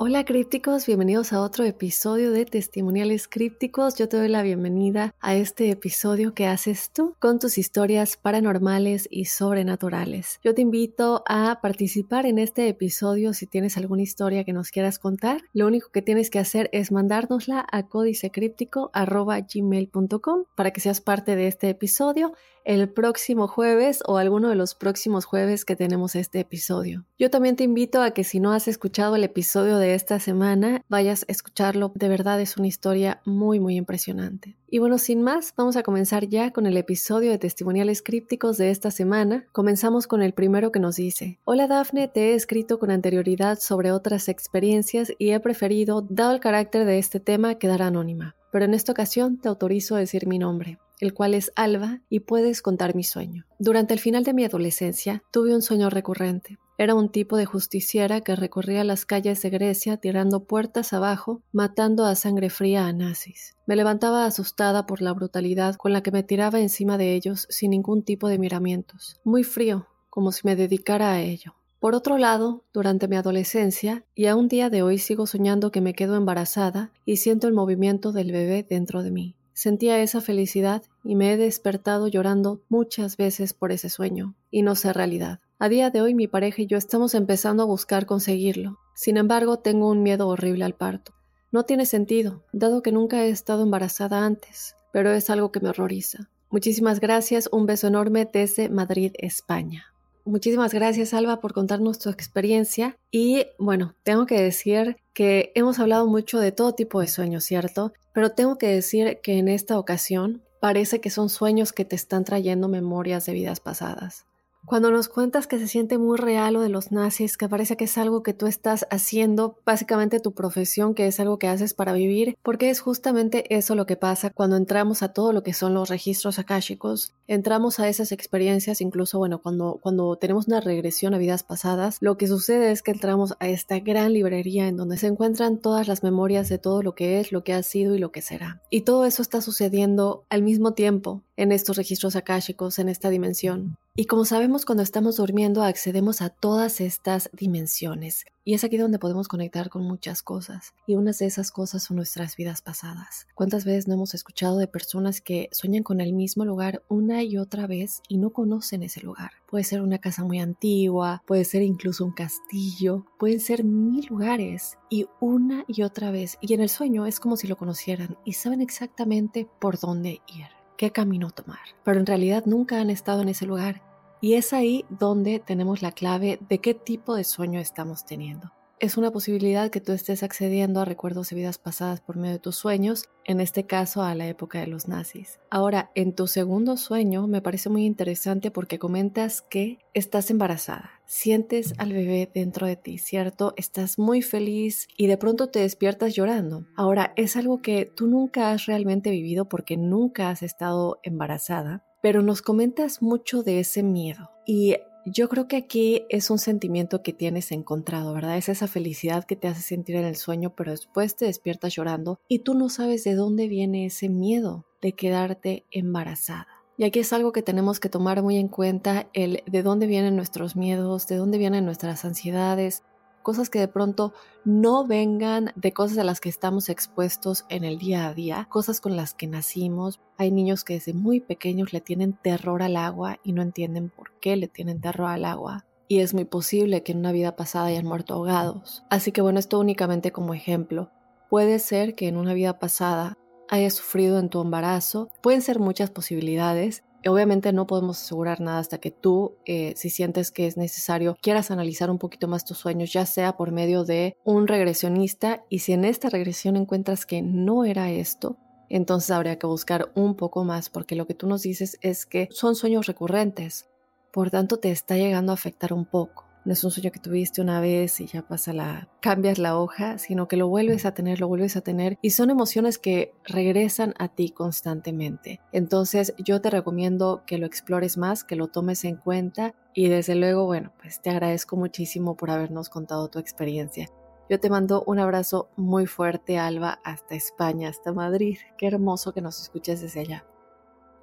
Hola crípticos, bienvenidos a otro episodio de Testimoniales Crípticos. Yo te doy la bienvenida a este episodio que haces tú con tus historias paranormales y sobrenaturales. Yo te invito a participar en este episodio si tienes alguna historia que nos quieras contar. Lo único que tienes que hacer es mandárnosla a códicecríptico.gmail.com para que seas parte de este episodio el próximo jueves o alguno de los próximos jueves que tenemos este episodio. Yo también te invito a que si no has escuchado el episodio de esta semana, vayas a escucharlo. De verdad es una historia muy muy impresionante. Y bueno, sin más, vamos a comenzar ya con el episodio de testimoniales crípticos de esta semana. Comenzamos con el primero que nos dice, Hola Dafne, te he escrito con anterioridad sobre otras experiencias y he preferido, dado el carácter de este tema, quedar anónima. Pero en esta ocasión te autorizo a decir mi nombre el cual es Alba, y puedes contar mi sueño. Durante el final de mi adolescencia tuve un sueño recurrente. Era un tipo de justiciera que recorría las calles de Grecia tirando puertas abajo, matando a sangre fría a nazis. Me levantaba asustada por la brutalidad con la que me tiraba encima de ellos sin ningún tipo de miramientos. Muy frío, como si me dedicara a ello. Por otro lado, durante mi adolescencia, y a un día de hoy sigo soñando que me quedo embarazada y siento el movimiento del bebé dentro de mí. Sentía esa felicidad y me he despertado llorando muchas veces por ese sueño, y no sé realidad. A día de hoy mi pareja y yo estamos empezando a buscar conseguirlo. Sin embargo, tengo un miedo horrible al parto. No tiene sentido, dado que nunca he estado embarazada antes, pero es algo que me horroriza. Muchísimas gracias, un beso enorme desde Madrid, España. Muchísimas gracias, Alba, por contarnos tu experiencia. Y bueno, tengo que decir que hemos hablado mucho de todo tipo de sueños, ¿cierto? Pero tengo que decir que en esta ocasión parece que son sueños que te están trayendo memorias de vidas pasadas. Cuando nos cuentas que se siente muy real lo de los nazis, que parece que es algo que tú estás haciendo, básicamente tu profesión, que es algo que haces para vivir, porque es justamente eso lo que pasa cuando entramos a todo lo que son los registros akáshicos, entramos a esas experiencias, incluso, bueno, cuando, cuando tenemos una regresión a vidas pasadas, lo que sucede es que entramos a esta gran librería en donde se encuentran todas las memorias de todo lo que es, lo que ha sido y lo que será. Y todo eso está sucediendo al mismo tiempo en estos registros akáshicos, en esta dimensión. Y como sabemos, cuando estamos durmiendo accedemos a todas estas dimensiones. Y es aquí donde podemos conectar con muchas cosas. Y unas de esas cosas son nuestras vidas pasadas. ¿Cuántas veces no hemos escuchado de personas que sueñan con el mismo lugar una y otra vez y no conocen ese lugar? Puede ser una casa muy antigua, puede ser incluso un castillo, pueden ser mil lugares y una y otra vez. Y en el sueño es como si lo conocieran y saben exactamente por dónde ir qué camino tomar. Pero en realidad nunca han estado en ese lugar y es ahí donde tenemos la clave de qué tipo de sueño estamos teniendo. Es una posibilidad que tú estés accediendo a recuerdos de vidas pasadas por medio de tus sueños, en este caso a la época de los nazis. Ahora, en tu segundo sueño me parece muy interesante porque comentas que estás embarazada, sientes al bebé dentro de ti, ¿cierto? Estás muy feliz y de pronto te despiertas llorando. Ahora, es algo que tú nunca has realmente vivido porque nunca has estado embarazada, pero nos comentas mucho de ese miedo. Y yo creo que aquí es un sentimiento que tienes encontrado, ¿verdad? Es esa felicidad que te hace sentir en el sueño, pero después te despiertas llorando y tú no sabes de dónde viene ese miedo de quedarte embarazada. Y aquí es algo que tenemos que tomar muy en cuenta, el de dónde vienen nuestros miedos, de dónde vienen nuestras ansiedades, cosas que de pronto no vengan de cosas a las que estamos expuestos en el día a día, cosas con las que nacimos. Hay niños que desde muy pequeños le tienen terror al agua y no entienden por qué le tienen terror al agua. Y es muy posible que en una vida pasada hayan muerto ahogados. Así que bueno, esto únicamente como ejemplo. Puede ser que en una vida pasada hayas sufrido en tu embarazo, pueden ser muchas posibilidades, Obviamente no podemos asegurar nada hasta que tú, eh, si sientes que es necesario, quieras analizar un poquito más tus sueños, ya sea por medio de un regresionista y si en esta regresión encuentras que no era esto, entonces habría que buscar un poco más porque lo que tú nos dices es que son sueños recurrentes, por tanto te está llegando a afectar un poco. No es un sueño que tuviste una vez y ya pasa la, cambias la hoja, sino que lo vuelves a tener, lo vuelves a tener y son emociones que regresan a ti constantemente. Entonces yo te recomiendo que lo explores más, que lo tomes en cuenta y desde luego, bueno, pues te agradezco muchísimo por habernos contado tu experiencia. Yo te mando un abrazo muy fuerte, Alba, hasta España, hasta Madrid. Qué hermoso que nos escuches desde allá.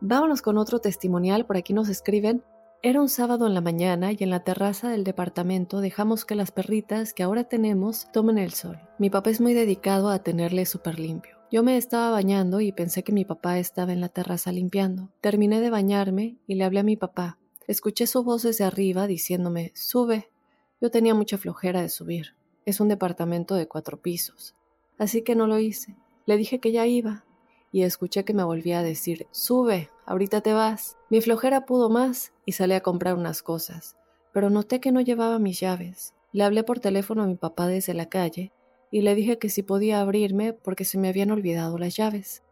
Vámonos con otro testimonial. Por aquí nos escriben. Era un sábado en la mañana y en la terraza del departamento dejamos que las perritas que ahora tenemos tomen el sol. Mi papá es muy dedicado a tenerle súper limpio. Yo me estaba bañando y pensé que mi papá estaba en la terraza limpiando. Terminé de bañarme y le hablé a mi papá. Escuché su voz desde arriba diciéndome, sube. Yo tenía mucha flojera de subir. Es un departamento de cuatro pisos. Así que no lo hice. Le dije que ya iba, y escuché que me volvía a decir, sube, ahorita te vas. Mi flojera pudo más y salí a comprar unas cosas, pero noté que no llevaba mis llaves. Le hablé por teléfono a mi papá desde la calle y le dije que si podía abrirme porque se me habían olvidado las llaves.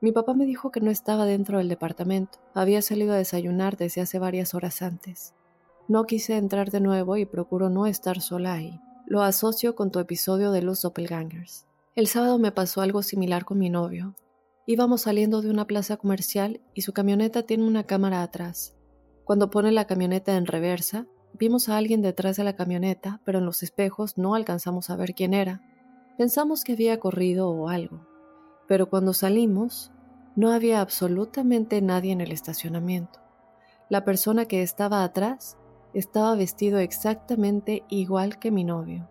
Mi papá me dijo que no estaba dentro del departamento, había salido a desayunar desde hace varias horas antes. No quise entrar de nuevo y procuro no estar sola ahí. Lo asocio con tu episodio de los doppelgangers. El sábado me pasó algo similar con mi novio. Íbamos saliendo de una plaza comercial y su camioneta tiene una cámara atrás. Cuando pone la camioneta en reversa, vimos a alguien detrás de la camioneta, pero en los espejos no alcanzamos a ver quién era. Pensamos que había corrido o algo, pero cuando salimos, no había absolutamente nadie en el estacionamiento. La persona que estaba atrás estaba vestido exactamente igual que mi novio.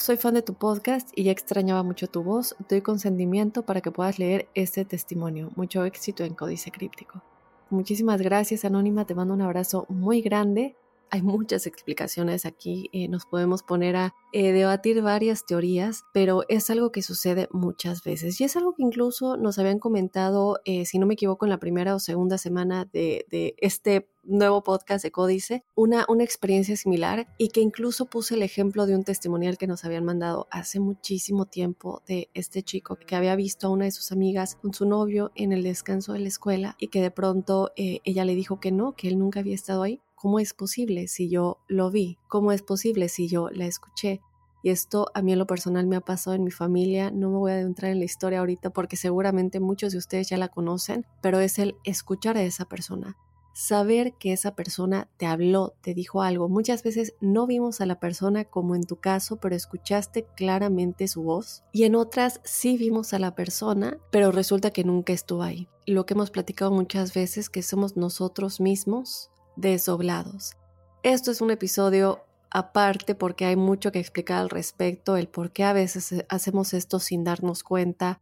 Soy fan de tu podcast y ya extrañaba mucho tu voz. Doy consentimiento para que puedas leer este testimonio. Mucho éxito en Códice Críptico. Muchísimas gracias, Anónima. Te mando un abrazo muy grande hay muchas explicaciones aquí, eh, nos podemos poner a eh, debatir varias teorías, pero es algo que sucede muchas veces. Y es algo que incluso nos habían comentado, eh, si no me equivoco, en la primera o segunda semana de, este nuevo podcast de Códice, una, una experiencia similar y que incluso puse el ejemplo de un testimonial que nos habían mandado hace muchísimo tiempo de este chico que había visto a una de sus amigas con su novio en el descanso de la escuela y que de pronto ella le dijo que no, que él nunca había estado ahí ¿Cómo es posible si yo lo vi? ¿Cómo es posible si yo la escuché? Y esto a mí en lo personal me ha pasado en mi familia. No me voy a adentrar en la historia ahorita porque seguramente muchos de ustedes ya la conocen, pero es el escuchar a esa persona. Saber que esa persona te habló, te dijo algo. Muchas veces no vimos a la persona como en tu caso, pero escuchaste claramente su voz. Y en otras sí vimos a la persona, pero resulta que nunca estuvo ahí. Lo que hemos platicado muchas veces, que somos nosotros mismos desdoblados. Esto es un episodio aparte porque hay mucho que explicar al respecto, el por qué a veces hacemos esto sin darnos cuenta,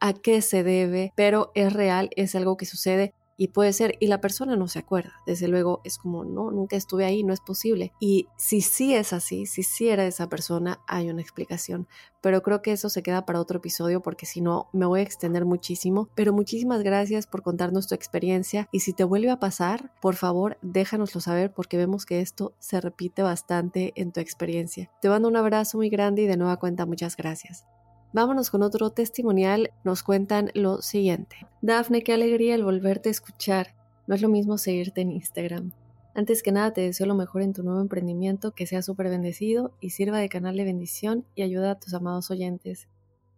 a qué se debe, pero es real, es algo que sucede y puede ser, y la persona no se acuerda. Desde luego es como, no, nunca estuve ahí, no es posible. Y si sí es así, si sí era esa persona, hay una explicación. Pero creo que eso se queda para otro episodio porque si no me voy a extender muchísimo. Pero muchísimas gracias por contarnos tu experiencia y si te vuelve a pasar, por favor déjanoslo saber porque vemos que esto se repite bastante en tu experiencia. Te mando un abrazo muy grande y de nueva cuenta muchas gracias. Vámonos con otro testimonial. Nos cuentan lo siguiente. Dafne, qué alegría el volverte a escuchar. No es lo mismo seguirte en Instagram. Antes que nada, te deseo lo mejor en tu nuevo emprendimiento, que sea súper bendecido y sirva de canal de bendición y ayuda a tus amados oyentes.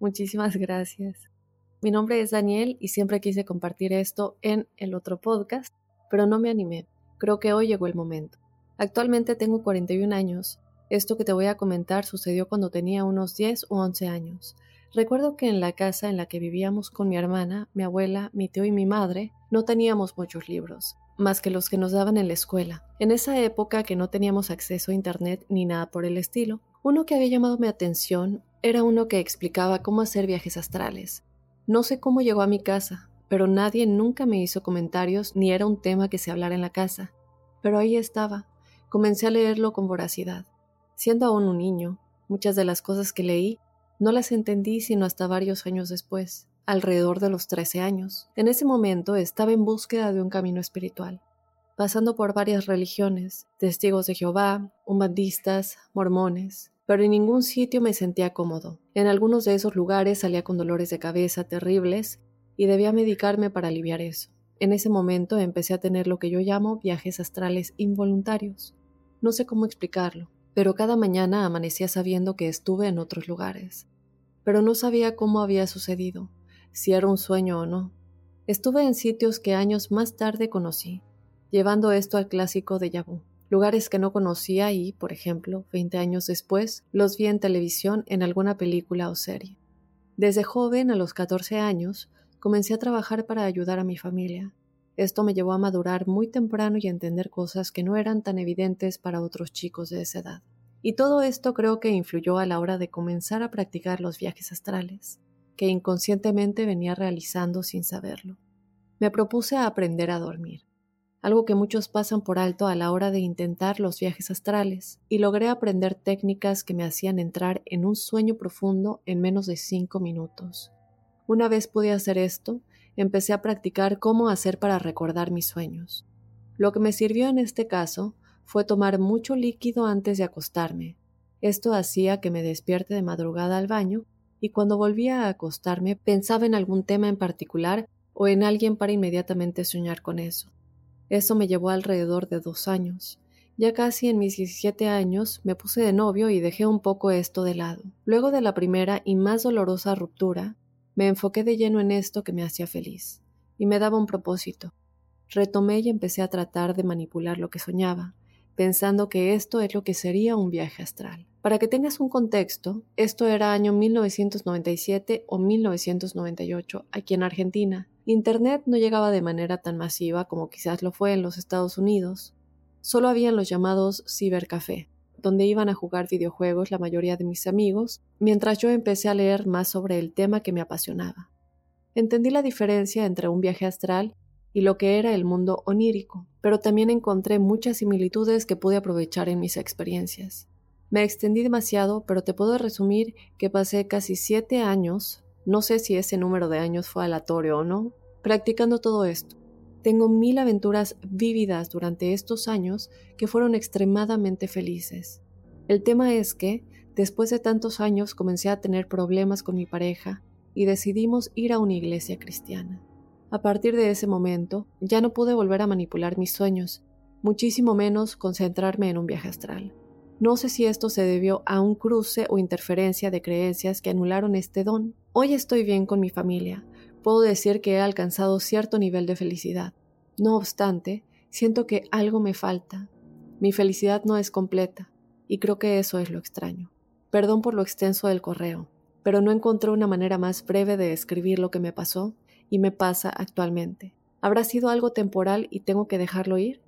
Muchísimas gracias. Mi nombre es Daniel y siempre quise compartir esto en el otro podcast, pero no me animé. Creo que hoy llegó el momento. Actualmente tengo 41 años esto que te voy a comentar sucedió cuando tenía unos 10 o 11 años. Recuerdo que en la casa en la que vivíamos con mi hermana, mi abuela, mi tío y mi madre, no teníamos muchos libros, más que los que nos daban en la escuela. En esa época que no teníamos acceso a Internet ni nada por el estilo, uno que había llamado mi atención era uno que explicaba cómo hacer viajes astrales. No sé cómo llegó a mi casa, pero nadie nunca me hizo comentarios ni era un tema que se hablara en la casa. Pero ahí estaba. Comencé a leerlo con voracidad. Siendo aún un niño, muchas de las cosas que leí no las entendí sino hasta varios años después. alrededor de los 13 años. En ese momento estaba en búsqueda de un camino espiritual, pasando por varias religiones, testigos de Jehová, umbandistas, mormones, pero en ningún sitio me sentía cómodo. En algunos de esos lugares salía con dolores de cabeza terribles y debía medicarme para aliviar eso. En ese momento empecé a tener lo que yo llamo viajes astrales involuntarios. No sé cómo explicarlo, pero cada mañana amanecía sabiendo que estuve en otros lugares. Pero no sabía cómo había sucedido, si era un sueño o no. Estuve en sitios que años más tarde conocí, llevando esto al clásico de Yabú. Lugares que no conocía y, por ejemplo, 20 años después, los vi en televisión en alguna película o serie. Desde joven, a los 14 años, comencé a trabajar para ayudar a mi familia. Esto me llevó a madurar muy temprano y a entender cosas que no eran tan evidentes para otros chicos de esa edad. Y todo esto creo que influyó a la hora de comenzar a practicar los viajes astrales, que inconscientemente venía realizando sin saberlo. Me propuse a aprender a dormir, algo que muchos pasan por alto a la hora de intentar los viajes astrales, y logré aprender técnicas que me hacían entrar en un sueño profundo en menos de cinco minutos. Una vez pude hacer esto, empecé a practicar cómo hacer para recordar mis sueños. Lo que me sirvió en este caso fue tomar mucho líquido antes de acostarme. Esto hacía que me despierte de madrugada al baño y cuando volvía a acostarme pensaba en algún tema en particular o en alguien para inmediatamente soñar con eso. Eso me llevó alrededor de dos años. Ya casi en mis 17 años me puse de novio y dejé un poco esto de lado. Luego de la primera y más dolorosa ruptura, me enfoqué de lleno en esto que me hacía feliz, y me daba un propósito. Retomé y empecé a tratar de manipular lo que soñaba, pensando que esto es lo que sería un viaje astral. Para que tengas un contexto, esto era año 1997 o 1998 aquí en Argentina. Internet no llegaba de manera tan masiva como quizás lo fue en los Estados Unidos. Solo habían los llamados cibercafé, donde iban a jugar videojuegos la mayoría de mis amigos, mientras yo empecé a leer más sobre el tema que me apasionaba. Entendí la diferencia entre un viaje astral y lo que era el mundo onírico, pero también encontré muchas similitudes que pude aprovechar en mis experiencias. Me extendí demasiado, pero te puedo resumir que pasé casi siete años, no sé si ese número de años fue aleatorio o no, practicando todo esto. Tengo mil aventuras vívidas durante estos años que fueron extremadamente felices. El tema es que, después de tantos años, comencé a tener problemas con mi pareja y decidimos ir a una iglesia cristiana. A partir de ese momento, ya no pude volver a manipular mis sueños, muchísimo menos concentrarme en un viaje astral. No sé si esto se debió a un cruce o interferencia de creencias que anularon este don. Hoy estoy bien con mi familia, puedo decir que he alcanzado cierto nivel de felicidad. No obstante, siento que algo me falta. Mi felicidad no es completa, y creo que eso es lo extraño. Perdón por lo extenso del correo, pero no encontré una manera más breve de escribir lo que me pasó y me pasa actualmente. ¿Habrá sido algo temporal y tengo que dejarlo ir?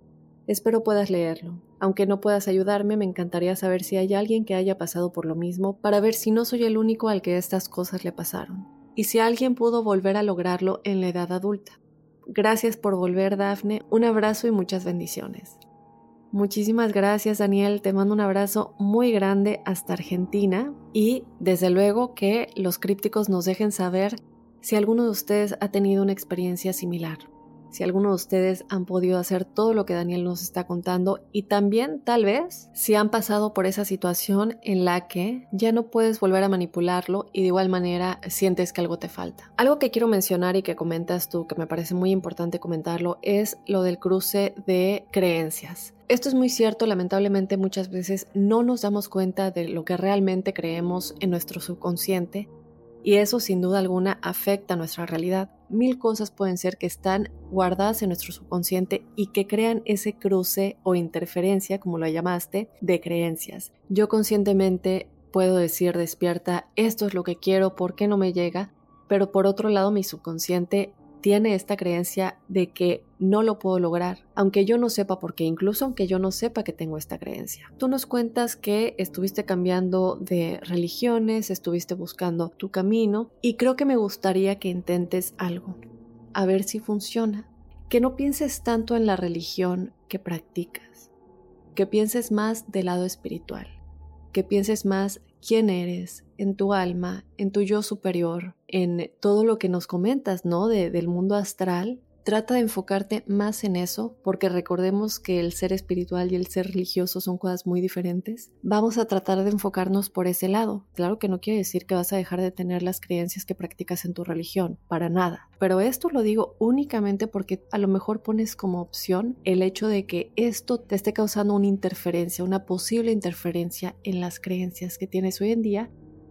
Espero puedas leerlo. Aunque no puedas ayudarme, me encantaría saber si hay alguien que haya pasado por lo mismo para ver si no soy el único al que estas cosas le pasaron y si alguien pudo volver a lograrlo en la edad adulta. Gracias por volver, Dafne. Un abrazo y muchas bendiciones. Muchísimas gracias, Daniel. Te mando un abrazo muy grande hasta Argentina y desde luego que los crípticos nos dejen saber si alguno de ustedes ha tenido una experiencia similar si alguno de ustedes han podido hacer todo lo que Daniel nos está contando y también tal vez si han pasado por esa situación en la que ya no puedes volver a manipularlo y de igual manera sientes que algo te falta. Algo que quiero mencionar y que comentas tú, que me parece muy importante comentarlo, es lo del cruce de creencias. Esto es muy cierto, lamentablemente muchas veces no nos damos cuenta de lo que realmente creemos en nuestro subconsciente y eso sin duda alguna afecta nuestra realidad. Mil cosas pueden ser que están guardadas en nuestro subconsciente y que crean ese cruce o interferencia, como lo llamaste, de creencias. Yo conscientemente puedo decir despierta, esto es lo que quiero, ¿por qué no me llega? Pero por otro lado mi subconsciente tiene esta creencia de que no lo puedo lograr, aunque yo no sepa por qué, incluso aunque yo no sepa que tengo esta creencia. Tú nos cuentas que estuviste cambiando de religiones, estuviste buscando tu camino y creo que me gustaría que intentes algo, a ver si funciona. Que no pienses tanto en la religión que practicas, que pienses más del lado espiritual, que pienses más quién eres, en tu alma, en tu yo superior, en todo lo que nos comentas, ¿no? del mundo astral, Trata de enfocarte más en eso, porque recordemos que el ser espiritual y el ser religioso son cosas muy diferentes. Vamos a tratar de enfocarnos por ese lado. Claro que no quiere decir que vas a dejar de tener las creencias que practicas en tu religión, para nada. Pero esto lo digo únicamente porque a lo mejor pones como opción el hecho de que esto te esté causando una interferencia, una posible interferencia en las creencias que tienes hoy en día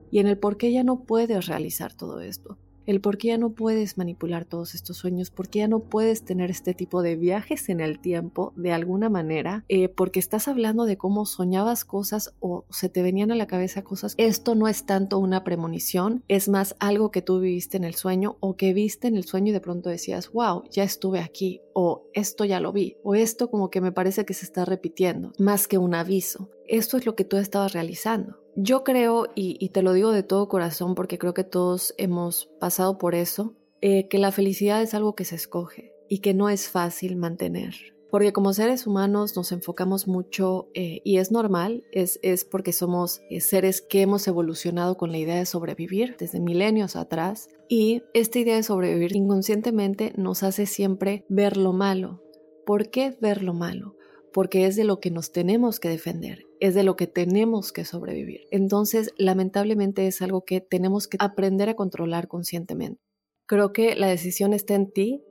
y en el por qué ya no puedes realizar todo esto el por qué ya no puedes manipular todos estos sueños, por qué ya no puedes tener este tipo de viajes en el tiempo de alguna manera, eh, porque estás hablando de cómo soñabas cosas o se te venían a la cabeza cosas. Esto no es tanto una premonición, es más algo que tú viviste en el sueño o que viste en el sueño y de pronto decías, wow, ya estuve aquí, o esto ya lo vi, o esto como que me parece que se está repitiendo, más que un aviso. Esto es lo que tú estabas realizando. Yo creo, y, te lo digo de todo corazón porque creo que todos hemos pasado por eso, eh, que la felicidad es algo que se escoge y que no es fácil mantener. Porque como seres humanos nos enfocamos mucho, eh, y es normal, es, es porque somos eh, seres que hemos evolucionado con la idea de sobrevivir desde milenios atrás, y esta idea de sobrevivir inconscientemente nos hace siempre ver lo malo. ¿Por qué ver lo malo? Porque es de lo que nos tenemos que defender, es de lo que tenemos que sobrevivir. Entonces, lamentablemente es algo que tenemos que aprender a controlar conscientemente. Creo que la decisión está en ti.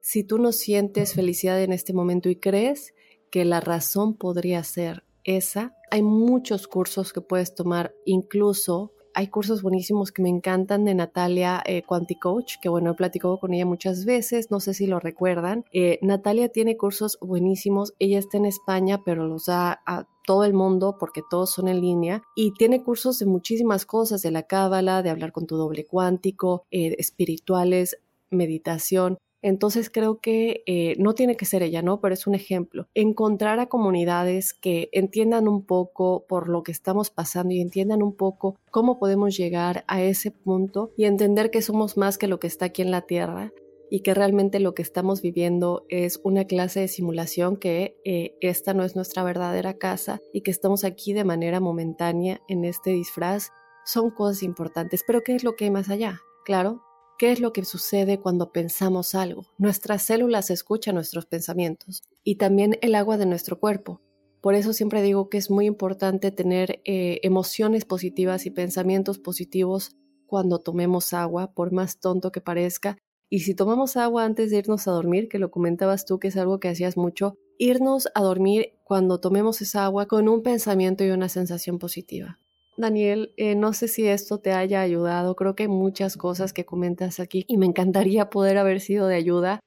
Si tú no sientes felicidad en este momento y crees que la razón podría ser esa, hay muchos cursos que puedes tomar, incluso hay cursos buenísimos que me encantan de Natalia eh, Quanticoach, que bueno, he platicado con ella muchas veces, no sé si lo recuerdan. Eh, Natalia tiene cursos buenísimos, ella está en España, pero los da a todo el mundo porque todos son en línea y tiene cursos de muchísimas cosas, de la cábala, de hablar con tu doble cuántico, eh, espirituales, meditación. Entonces creo que eh, no tiene que ser ella, ¿no? Pero es un ejemplo. Encontrar a comunidades que entiendan un poco por lo que estamos pasando y entiendan un poco cómo podemos llegar a ese punto y entender que somos más que lo que está aquí en la Tierra y que realmente lo que estamos viviendo es una clase de simulación que eh, esta no es nuestra verdadera casa y que estamos aquí de manera momentánea en este disfraz son cosas importantes. Pero ¿qué es lo que hay más allá? Claro, ¿Qué es lo que sucede cuando pensamos algo? Nuestras células escuchan nuestros pensamientos y también el agua de nuestro cuerpo. Por eso siempre digo que es muy importante tener eh, emociones positivas y pensamientos positivos cuando tomemos agua, por más tonto que parezca. Y si tomamos agua antes de irnos a dormir, que lo comentabas tú, que es algo que hacías mucho, irnos a dormir cuando tomemos esa agua con un pensamiento y una sensación positiva. Daniel, eh, no sé si esto te haya ayudado, creo que hay muchas cosas que comentas aquí y me encantaría poder haber sido de ayuda,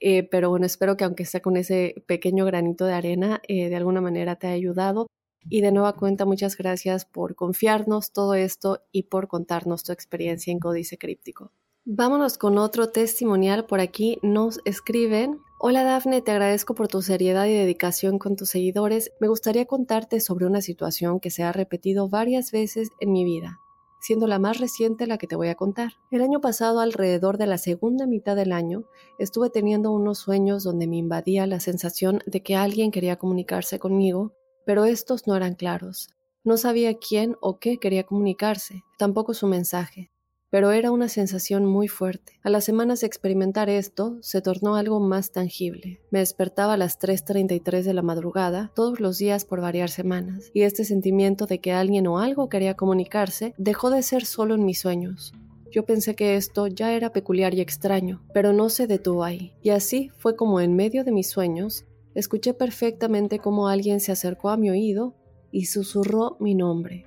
eh, pero bueno, espero que aunque sea con ese pequeño granito de arena, eh, de alguna manera te haya ayudado. Y de nueva cuenta, muchas gracias por confiarnos todo esto y por contarnos tu experiencia en Códice Críptico. Vámonos con otro testimonial. Por aquí nos escriben Hola Dafne, te agradezco por tu seriedad y dedicación con tus seguidores. Me gustaría contarte sobre una situación que se ha repetido varias veces en mi vida, siendo la más reciente la que te voy a contar. El año pasado, alrededor de la segunda mitad del año, estuve teniendo unos sueños donde me invadía la sensación de que alguien quería comunicarse conmigo, pero estos no eran claros. No sabía quién o qué quería comunicarse, tampoco su mensaje pero era una sensación muy fuerte. A las semanas de experimentar esto, se tornó algo más tangible. Me despertaba a las 3.33 de la madrugada, todos los días por varias semanas, y este sentimiento de que alguien o algo quería comunicarse dejó de ser solo en mis sueños. Yo pensé que esto ya era peculiar y extraño, pero no se detuvo ahí. Y así fue como en medio de mis sueños, escuché perfectamente cómo alguien se acercó a mi oído y susurró mi nombre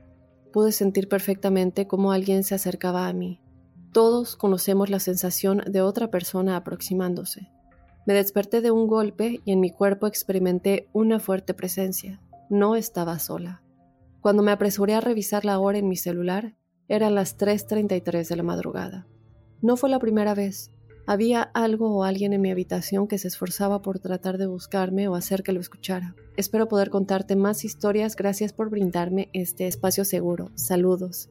pude sentir perfectamente cómo alguien se acercaba a mí. Todos conocemos la sensación de otra persona aproximándose. Me desperté de un golpe y en mi cuerpo experimenté una fuerte presencia. No estaba sola. Cuando me apresuré a revisar la hora en mi celular, eran las 3.33 de la madrugada. No fue la primera vez. Había algo o alguien en mi habitación que se esforzaba por tratar de buscarme o hacer que lo escuchara. Espero poder contarte más historias. Gracias por brindarme este espacio seguro. Saludos.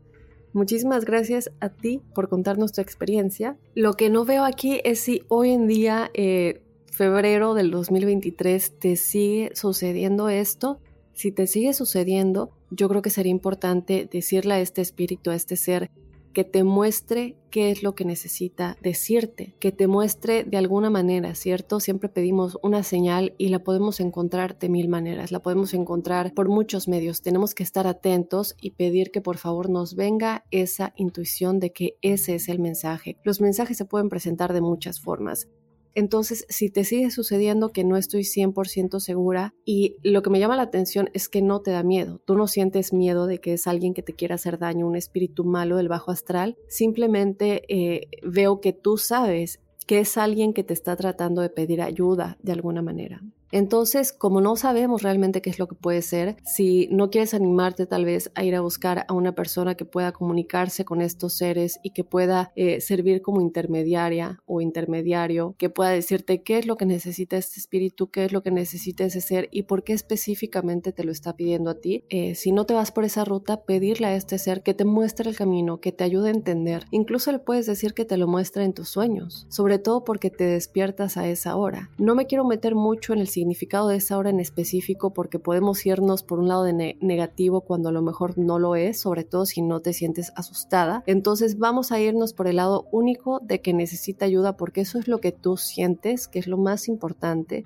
Muchísimas gracias a ti por contarnos tu experiencia. Lo que no veo aquí es si hoy en día, eh, febrero del 2023, te sigue sucediendo esto. Si te sigue sucediendo, yo creo que sería importante decirle a este espíritu, a este ser, que te muestre qué es lo que necesita decirte, que te muestre de alguna manera, ¿cierto? Siempre pedimos una señal y la podemos encontrar de mil maneras, la podemos encontrar por muchos medios. Tenemos que estar atentos y pedir que por favor nos venga esa intuición de que ese es el mensaje. Los mensajes se pueden presentar de muchas formas. Entonces, si te sigue sucediendo que no estoy 100% segura y lo que me llama la atención es que no te da miedo, tú no sientes miedo de que es alguien que te quiera hacer daño, un espíritu malo del bajo astral, simplemente eh, veo que tú sabes que es alguien que te está tratando de pedir ayuda de alguna manera. Entonces, como no sabemos realmente qué es lo que puede ser, si no quieres animarte tal vez a ir a buscar a una persona que pueda comunicarse con estos seres y que pueda eh, servir como intermediaria o intermediario, que pueda decirte qué es lo que necesita este espíritu, qué es lo que necesita ese ser y por qué específicamente te lo está pidiendo a ti, eh, si no te vas por esa ruta, pedirle a este ser que te muestre el camino, que te ayude a entender. Incluso le puedes decir que te lo muestre en tus sueños, sobre todo porque te despiertas a esa hora. No me quiero meter mucho en el significado de esa hora en específico porque podemos irnos por un lado de negativo cuando a lo mejor no lo es, sobre todo si no te sientes asustada. Entonces vamos a irnos por el lado único de que necesita ayuda porque eso es lo que tú sientes, que es lo más importante,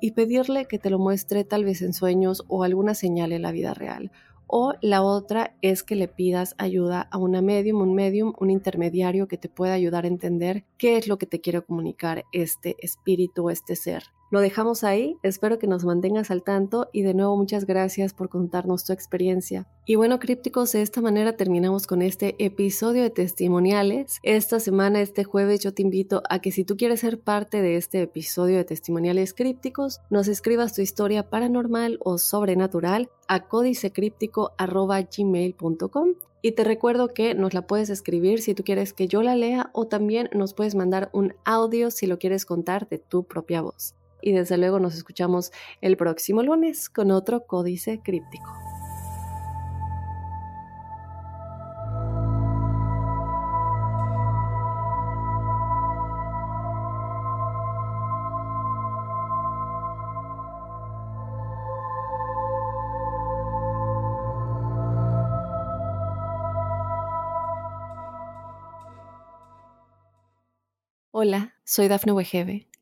y pedirle que te lo muestre tal vez en sueños o alguna señal en la vida real. O la otra es que le pidas ayuda a una medium, un medium, un intermediario que te pueda ayudar a entender qué es lo que te quiere comunicar este espíritu, este ser. Lo dejamos ahí, espero que nos mantengas al tanto y de nuevo muchas gracias por contarnos tu experiencia. Y bueno, crípticos, de esta manera terminamos con este episodio de testimoniales. Esta semana, este jueves, yo te invito a que si tú quieres ser parte de este episodio de testimoniales crípticos, nos escribas tu historia paranormal o sobrenatural a códicecríptico.gmail.com y te recuerdo que nos la puedes escribir si tú quieres que yo la lea o también nos puedes mandar un audio si lo quieres contar de tu propia voz y desde luego nos escuchamos el próximo lunes con otro códice críptico. Hola, soy Dafne Wegebe